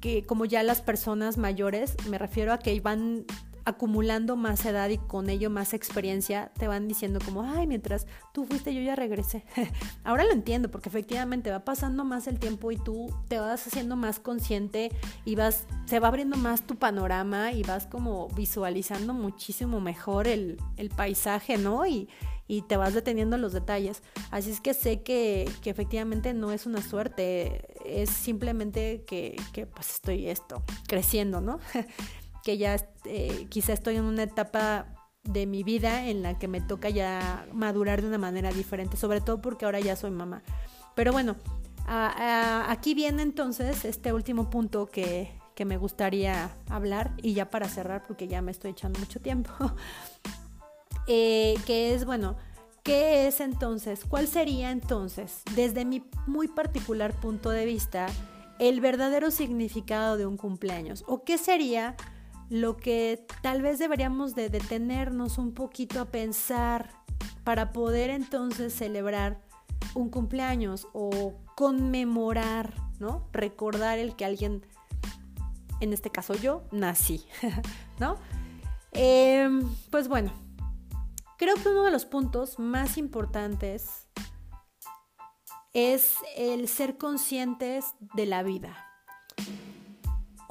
Que como ya las personas mayores, me refiero a que van acumulando más edad y con ello más experiencia, te van diciendo como, ay, mientras tú fuiste, yo ya regresé. Ahora lo entiendo, porque efectivamente va pasando más el tiempo y tú te vas haciendo más consciente y vas, se va abriendo más tu panorama y vas como visualizando muchísimo mejor el, paisaje, ¿no? Y, y te vas deteniendo los detalles. Así es que sé que, que efectivamente no es una suerte, es simplemente que, que pues estoy esto, creciendo, ¿no? que ya eh, quizá estoy en una etapa de mi vida en la que me toca ya madurar de una manera diferente, sobre todo porque ahora ya soy mamá. Pero bueno, aquí viene entonces este último punto que, me gustaría hablar y ya para cerrar porque ya me estoy echando mucho tiempo, eh, que es, bueno, ¿qué es entonces? ¿Cuál sería entonces, desde mi muy particular punto de vista, el verdadero significado de un cumpleaños? ¿O qué sería lo que tal vez deberíamos de detenernos un poquito a pensar para poder entonces celebrar un cumpleaños o conmemorar, ¿no? Recordar el que alguien, en este caso yo, nací, ¿no? Em, pues bueno, creo que uno de los puntos más importantes es el ser conscientes de la vida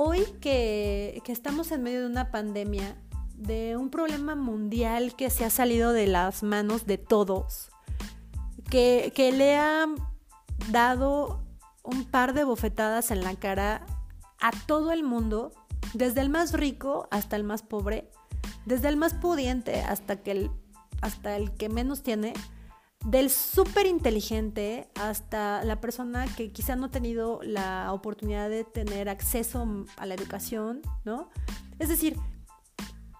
hoy que, estamos en medio de una pandemia, de un problema mundial que se ha salido de las manos de todos, que, que le ha dado un par de bofetadas en la cara a todo el mundo, desde el más rico hasta el más pobre, desde el más pudiente hasta, que el, hasta el que menos tiene, del súper inteligente hasta la persona que quizá no ha tenido la oportunidad de tener acceso a la educación, ¿no? Es decir,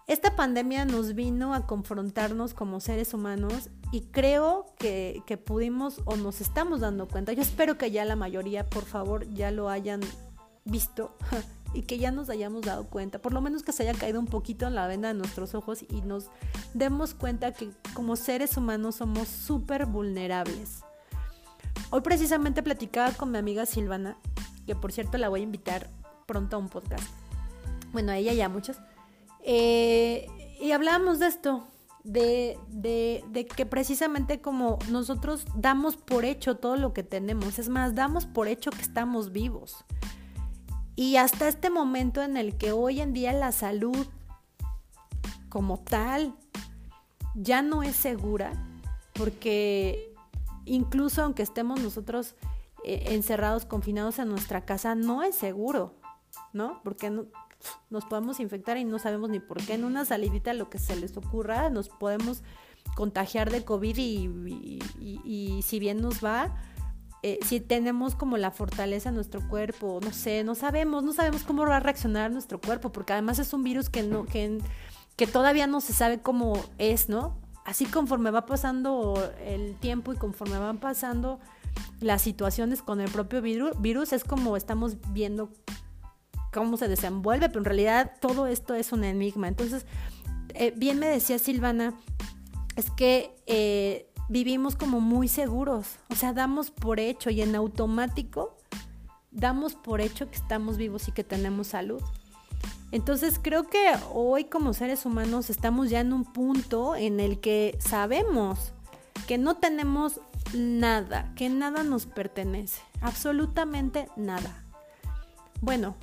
esta pandemia nos vino a confrontarnos como seres humanos y creo que, pudimos o nos estamos dando cuenta. Yo espero que ya la mayoría, por favor, ya lo hayan visto y que ya nos hayamos dado cuenta, por lo menos que se haya caído un poquito en la venda de nuestros ojos y nos demos cuenta que como seres humanos somos súper vulnerables. Hoy precisamente platicaba con mi amiga Silvana, que por cierto la voy a invitar pronto a un podcast. Bueno, a ella ya muchos. Eh, y hablábamos de esto, de, de, que precisamente como nosotros damos por hecho todo lo que tenemos, es más, damos por hecho que estamos vivos. Y hasta este momento en el que hoy en día la salud como tal ya no es segura, porque incluso aunque estemos nosotros eh, encerrados, confinados en nuestra casa, no es seguro, ¿no? Porque nos podemos infectar y no sabemos ni por qué. En una salidita, lo que se les ocurra, nos podemos contagiar de COVID y si bien nos va, eh, si tenemos como la fortaleza en nuestro cuerpo, no sé, no sabemos, no sabemos cómo va a reaccionar nuestro cuerpo, porque además es un virus que no, que, que todavía no se sabe cómo es, ¿no? Así conforme va pasando el tiempo y conforme van pasando las situaciones con el propio virus, es como estamos viendo cómo se desenvuelve, pero en realidad todo esto es un enigma. Entonces, eh, bien me decía Silvana, es que eh, vivimos como muy seguros, o sea, damos por hecho y en automático damos por hecho que estamos vivos y que tenemos salud. Entonces creo que hoy como seres humanos estamos ya en un punto en el que sabemos que no tenemos nada, que nada nos pertenece, absolutamente nada. Bueno,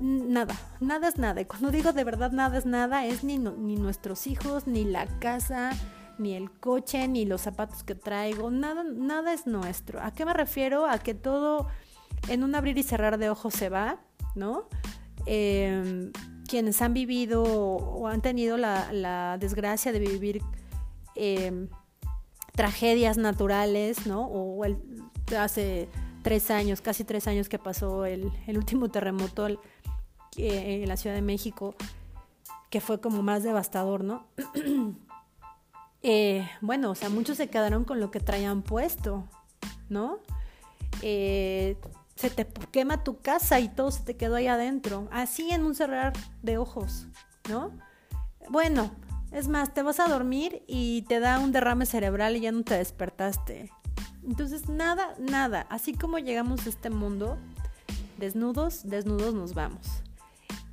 nada, nada es nada. Y cuando digo de verdad nada es nada, es ni, ni nuestros hijos, ni la casa, ni el coche, ni los zapatos que traigo, nada, nada es nuestro. ¿A qué me refiero? A que todo en un abrir y cerrar de ojos se va, ¿no? Em, quienes han vivido o han tenido la, desgracia de vivir em, tragedias naturales, ¿no? O hace tres años, casi tres años que pasó el, último terremoto en la Ciudad de México, que fue como más devastador, ¿no? Eh, bueno, o sea, muchos se quedaron con lo que traían puesto, ¿no? Eh, se te quema tu casa y todo se te quedó ahí adentro, así en un cerrar de ojos, ¿no? Bueno, es más, te vas a dormir y te da un derrame cerebral y ya no te despertaste. Entonces, nada, nada, así como llegamos a este mundo, desnudos, desnudos nos vamos.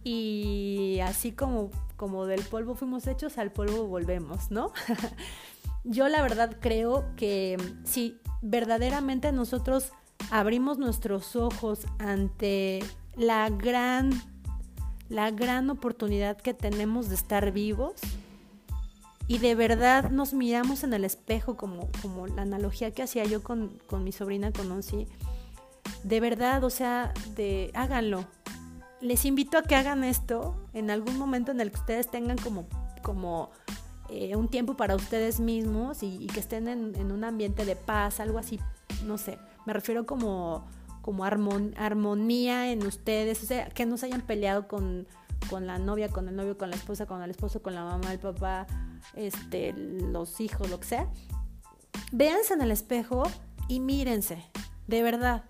Y así como, como del polvo fuimos hechos, al polvo volvemos, ¿no? Yo la verdad creo que si verdaderamente nosotros abrimos nuestros ojos ante la gran, la gran oportunidad que tenemos de estar vivos, y de verdad nos miramos en el espejo, como, como la analogía que hacía yo con, mi sobrina, con Onsi, de verdad, o sea, de háganlo. Les invito a que hagan esto en algún momento en el que ustedes tengan como, como eh, un tiempo para ustedes mismos y, que estén en, un ambiente de paz, algo así, no sé, me refiero como, como armonía en ustedes, o sea, que no se hayan peleado con, con la novia, con el novio, con la esposa, con el esposo, con la mamá, el papá, este, los hijos, lo que sea, véanse en el espejo y mírense, de verdad.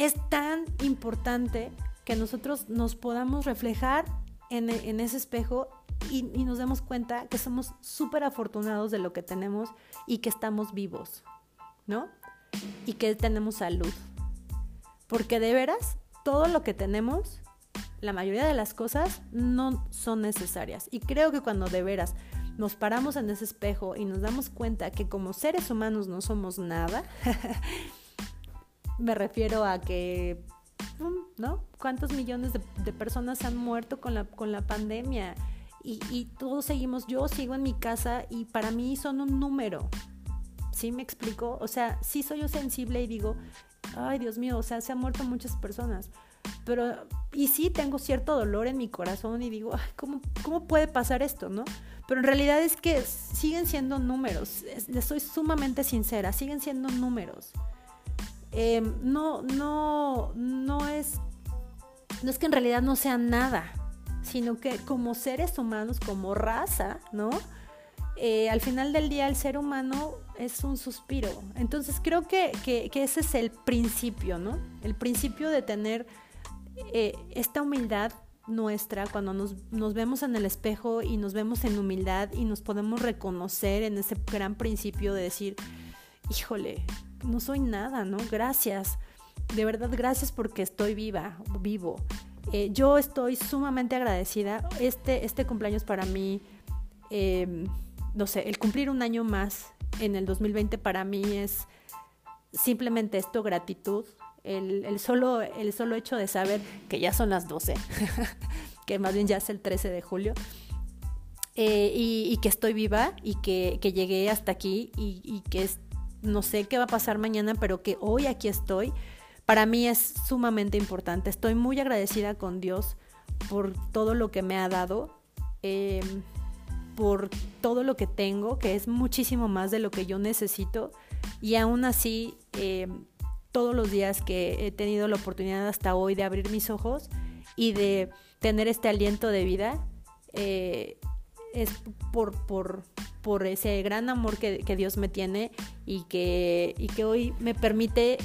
Es tan importante que nosotros nos podamos reflejar en, ese espejo y, y, nos demos cuenta que somos súper afortunados de lo que tenemos y que estamos vivos, ¿no? Y que tenemos salud. Porque de veras, todo lo que tenemos la mayoría de las cosas no son necesarias. Y creo que cuando de veras nos paramos en ese espejo y nos damos cuenta que como seres humanos no somos nada, me refiero a que, mm, ¿no? ¿Cuántos millones de, personas han muerto con la, con la pandemia? Y, y, todos seguimos, yo sigo en mi casa y para mí son un número. ¿Sí me explico? O sea, sí soy yo sensible y digo, ay Dios mío, o sea, se han muerto muchas personas pero, y sí tengo cierto dolor en mi corazón y digo, ¿cómo, ¿cómo puede pasar esto, no? Pero en realidad es que siguen siendo números, les soy sumamente sincera, siguen siendo números. Em, no, no, no es, no es que en realidad no sea nada, sino que como seres humanos, como raza, ¿no? Eh, al final del día el ser humano es un suspiro. Entonces creo que, que, ese es el principio, ¿no? El principio de tener eh, esta humildad nuestra, cuando nos, nos, vemos en el espejo y nos vemos en humildad y nos podemos reconocer en ese gran principio de decir, híjole, no soy nada, ¿no? Gracias. De verdad, gracias porque estoy viva, vivo. Eh, yo estoy sumamente agradecida. Este, este cumpleaños para mí, em, no sé, el cumplir un año más en el 2020 para mí es simplemente esto, gratitud, el, solo, el solo hecho de saber que ya son las 12, que más bien ya es el 13 de julio, eh, y, que estoy viva y que, llegué hasta aquí y, que no sé qué va a pasar mañana, pero que hoy aquí estoy, para mí es sumamente importante. Estoy muy agradecida con Dios por todo lo que me ha dado, em, por todo lo que tengo, que es muchísimo más de lo que yo necesito, y aún así em, todos los días que he tenido la oportunidad hasta hoy de abrir mis ojos y de tener este aliento de vida, eh, es por, por, por, ese gran amor que, Dios me tiene y que, y que hoy me permite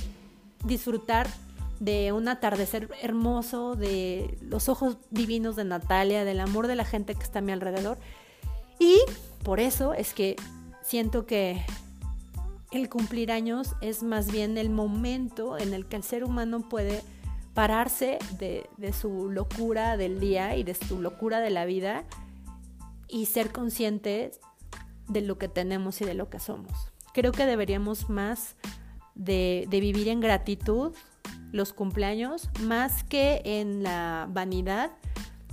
disfrutar de un atardecer hermoso, de los ojos divinos de Natalia, del amor de la gente que está a mi alrededor. Y por eso es que siento que el cumplir años es más bien el momento en el que el ser humano puede pararse de, de, su locura del día y de su locura de la vida y ser conscientes de lo que tenemos y de lo que somos. Creo que deberíamos más de, de vivir en gratitud los cumpleaños, más que en la vanidad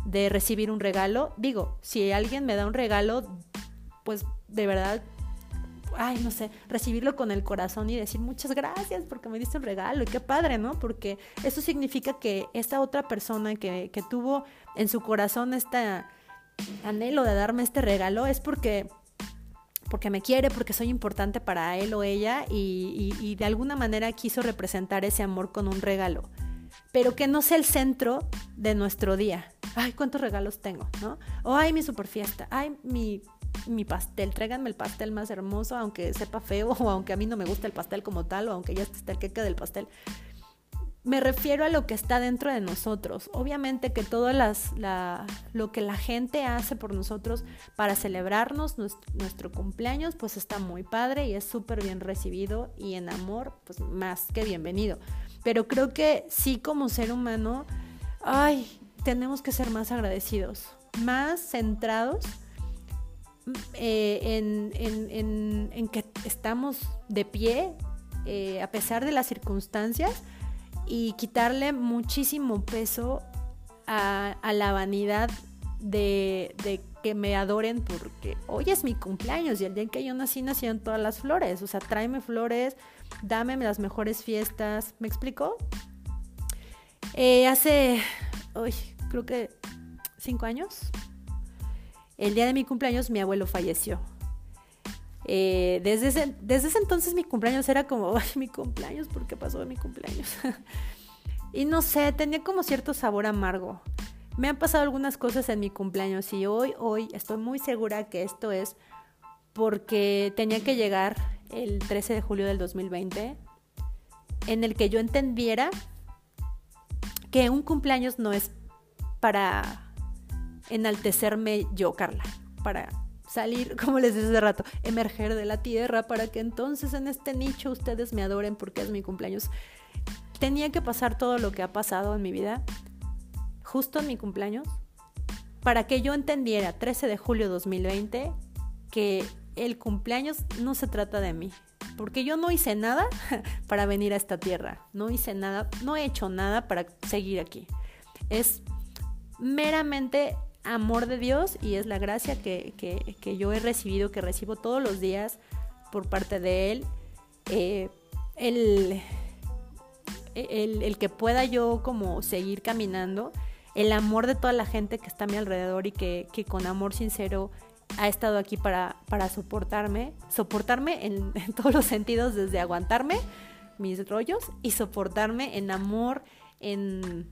de recibir un regalo. Digo, si alguien me da un regalo, pues de verdad ay, no sé, recibirlo con el corazón y decir muchas gracias porque me diste un regalo y qué padre, ¿no? Porque eso significa que esta otra persona que, que tuvo en su corazón este anhelo de darme este regalo es porque porque me quiere, porque soy importante para él o ella y, de alguna manera quiso representar ese amor con un regalo. Pero que no sea el centro de nuestro día. Ay, cuántos regalos tengo, ¿no? O ay, mi super fiesta, ay, mi mi pastel, tráiganme el pastel más hermoso, aunque sepa feo o aunque a mí no me gusta el pastel como tal o aunque ya esté el queque del pastel. Me refiero a lo que está dentro de nosotros. Obviamente que todo las, lo que la gente hace por nosotros para celebrarnos nuestro, cumpleaños, pues está muy padre y es súper bien recibido y en amor, pues más que bienvenido. Pero creo que sí como ser humano, ay, tenemos que ser más agradecidos, más centrados eh, en, que estamos de pie eh, a pesar de las circunstancias y quitarle muchísimo peso a, la vanidad de, que me adoren porque hoy es mi cumpleaños y el día en que yo nací nacieron todas las flores. O sea, tráeme flores, dame las mejores fiestas. ¿Me explico? Eh, hace, uy, creo que cinco años, el día de mi cumpleaños mi abuelo falleció. Eh, desde, ese, desde ese entonces mi cumpleaños era como, ay, mi cumpleaños, ¿por qué pasó mi cumpleaños? y no sé, tenía como cierto sabor amargo. Me han pasado algunas cosas en mi cumpleaños y hoy, hoy estoy muy segura que esto es porque tenía que llegar el 13 de julio del 2020 en el que yo entendiera que un cumpleaños no es para enaltecerme yo, Carla, para salir, como les dije hace rato, emerger de la tierra para que entonces en este nicho ustedes me adoren porque es mi cumpleaños. Tenía que pasar todo lo que ha pasado en mi vida, justo en mi cumpleaños, para que yo entendiera, 13 de julio de 2020, que el cumpleaños no se trata de mí. Porque yo no hice nada para venir a esta tierra. No hice nada, no he hecho nada para seguir aquí. Es meramente amor de Dios y es la gracia que, yo he recibido, que recibo todos los días por parte de Él. Eh, el, el, que pueda yo como seguir caminando, el amor de toda la gente que está a mi alrededor y que, con amor sincero ha estado aquí para, para soportarme, soportarme en, en todos los sentidos, desde aguantarme mis rollos y soportarme en amor, en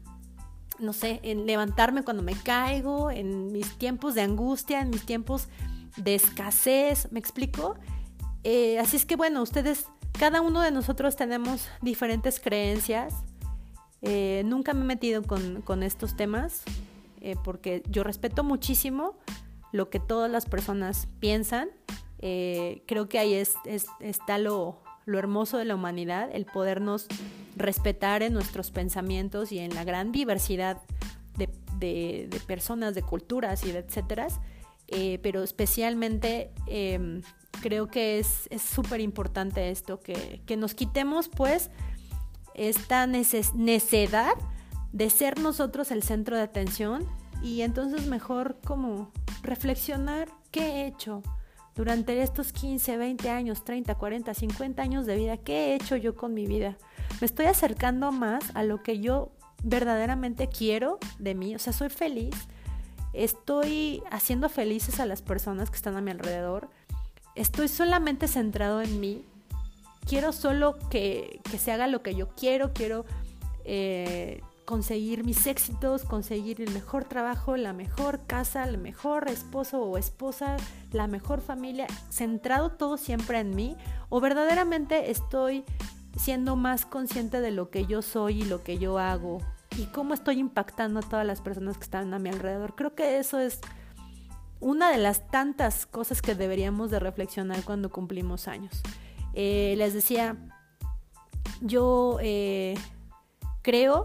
no sé, en levantarme cuando me caigo, en mis tiempos de angustia, en mis tiempos de escasez, ¿me explico? Eh, así es que bueno, ustedes, cada uno de nosotros tenemos diferentes creencias. Eh, nunca me he metido con, estos temas eh, porque yo respeto muchísimo lo que todas las personas piensan. creo que ahí es, está lo, lo hermoso de la humanidad, el podernos respetar en nuestros pensamientos y en la gran diversidad de, personas, de culturas y de etcétera. Eh, pero especialmente em, creo que es súper importante esto, que, nos quitemos pues esta necedad de ser nosotros el centro de atención y entonces mejor como reflexionar qué he hecho durante estos 15, 20 años, 30, 40, 50 años de vida, qué he hecho yo con mi vida me estoy acercando más a lo que yo verdaderamente quiero de mí, o sea, soy feliz, estoy haciendo felices a las personas que están a mi alrededor, estoy solamente centrado en mí, quiero solo que, se haga lo que yo quiero, quiero eh, conseguir mis éxitos, conseguir el mejor trabajo, la mejor casa, el mejor esposo o esposa, la mejor familia, centrado todo siempre en mí, o verdaderamente estoy siendo más consciente de lo que yo soy y lo que yo hago y cómo estoy impactando a todas las personas que están a mi alrededor. Creo que eso es una de las tantas cosas que deberíamos de reflexionar cuando cumplimos años. Eh, les decía, yo eh, creo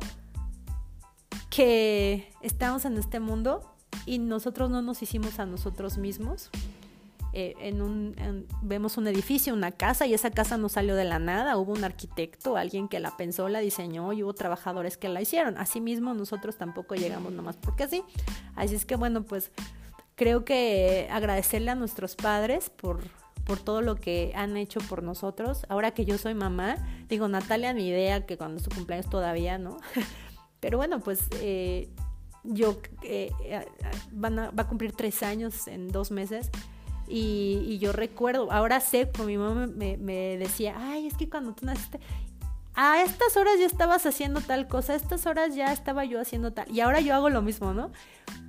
que estamos en este mundo y nosotros no nos hicimos a nosotros mismos. Eh, en un, vemos un edificio, una casa, y esa casa no salió de la nada, hubo un arquitecto, alguien que la pensó, la diseñó y hubo trabajadores que la hicieron. Asimismo, nosotros tampoco llegamos nomás porque así. Así es que bueno, pues creo que agradecerle a nuestros padres por, por todo lo que han hecho por nosotros. Ahora que yo soy mamá, digo, Natalia, mi idea que cuando su cumpleaños todavía, ¿no? Pero bueno, pues eh, yo eh, van va a cumplir tres años en dos meses y, yo recuerdo, ahora sé, como mi mamá me, me, decía, ay, es que cuando tú naciste, a estas horas ya estabas haciendo tal cosa, a estas horas ya estaba yo haciendo tal, y ahora yo hago lo mismo, ¿no?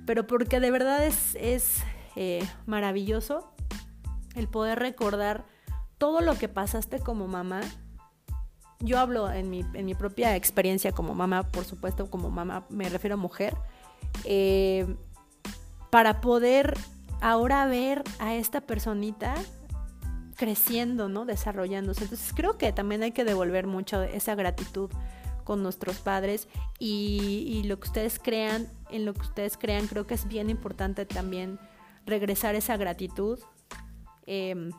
Pero porque de verdad es, es eh, maravilloso el poder recordar todo lo que pasaste como mamá. Yo hablo en mi, en mi propia experiencia como mamá, por supuesto, como mamá me refiero a mujer, eh, para poder ahora ver a esta personita creciendo, ¿no? Desarrollándose. Entonces creo que también hay que devolver mucho esa gratitud con nuestros padres y, lo que ustedes crean, en lo que ustedes crean, creo que es bien importante también regresar esa gratitud em,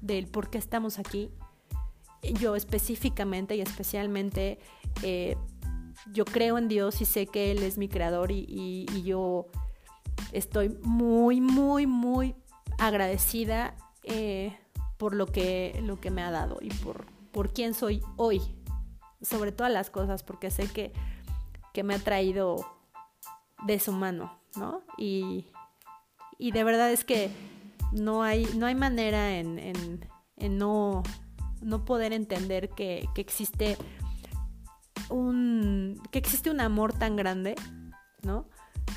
del por qué estamos aquí. Yo específicamente y especialmente, eh, yo creo en Dios y sé que Él es mi creador y yo estoy muy, muy, muy agradecida eh, por lo que, lo que me ha dado y por, por quién soy hoy, sobre todas las cosas, porque sé que, que me ha traído de su mano, ¿no? Y, y de verdad es que no hay, no hay manera en, no, no poder entender que, que existe un que existe un amor tan grande, ¿no?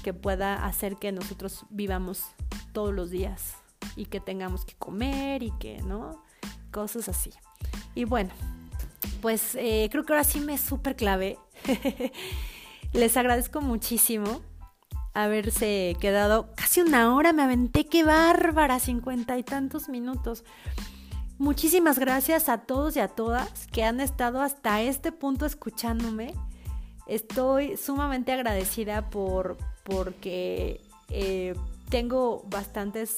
que pueda hacer que nosotros vivamos todos los días y que tengamos que comer y que, ¿no? Cosas así. Y bueno, pues eh, creo que ahora sí me súper clave. Les agradezco muchísimo haberse quedado casi una hora, me aventé, qué bárbara, cincuenta y tantos minutos. Muchísimas gracias a todos y a todas que han estado hasta este punto escuchándome. Estoy sumamente agradecida por, porque eh, tengo bastantes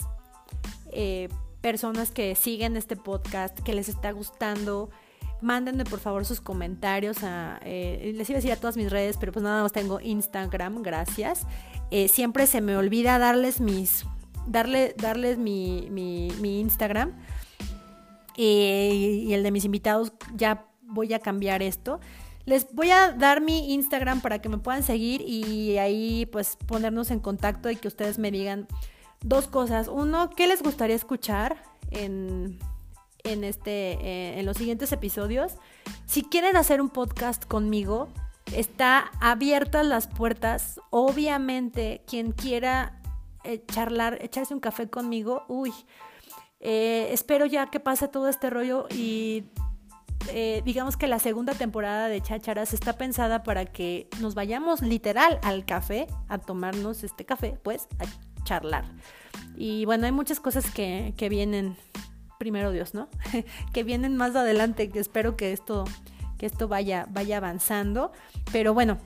eh, personas que siguen este podcast, que les está gustando. Mándenme por favor sus comentarios. Eh, les iba a decir a todas mis redes, pero pues nada más tengo Instagram, gracias. siempre se me olvida darles mis. Darle, darles mi, mi Instagram. Y el de mis invitados. Ya voy a cambiar esto. Les voy a dar mi Instagram para que me puedan seguir y ahí pues ponernos en contacto y que ustedes me digan dos cosas. Uno, ¿qué les gustaría escuchar en, en, este, eh, en los siguientes episodios? Si quieren hacer un podcast conmigo, está abiertas las puertas. Obviamente, quien quiera eh, charlar, echarse un café conmigo, uy, eh, espero ya que pase todo este rollo y eh, digamos que la segunda temporada de Chácharas está pensada para que nos vayamos literal al café, a tomarnos este café, pues a charlar. Y bueno, hay muchas cosas que, que vienen, primero Dios, ¿no? que vienen más adelante, que espero que esto, que esto vaya, vaya avanzando. Pero bueno,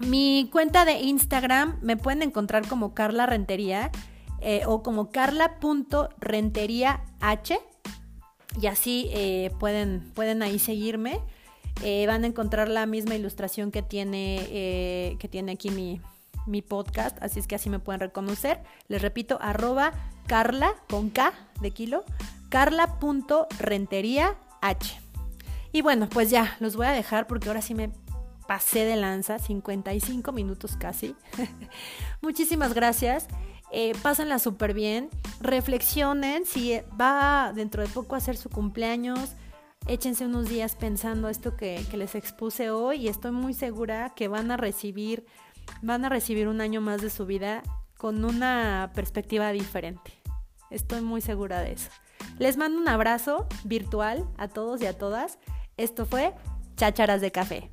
mi cuenta de Instagram me pueden encontrar como Carla Rentería eh, o como carla.renteriah y así eh, pueden, pueden ahí seguirme. Eh, van a encontrar la misma ilustración que tiene, que tiene aquí mi, mi, podcast, así es que así me pueden reconocer. Les repito, arroba carla con K de kilo, carla.rentería h. Y bueno, pues ya, los voy a dejar porque ahora sí me pasé de lanza, 55 minutos casi. Muchísimas gracias. Eh, pásenla súper bien, reflexionen, si va dentro de poco a ser su cumpleaños, échense unos días pensando esto que, les expuse hoy y estoy muy segura que van a recibir, van a recibir un año más de su vida con una perspectiva diferente. Estoy muy segura de eso. Les mando un abrazo virtual a todos y a todas. Esto fue Chácharas de Café.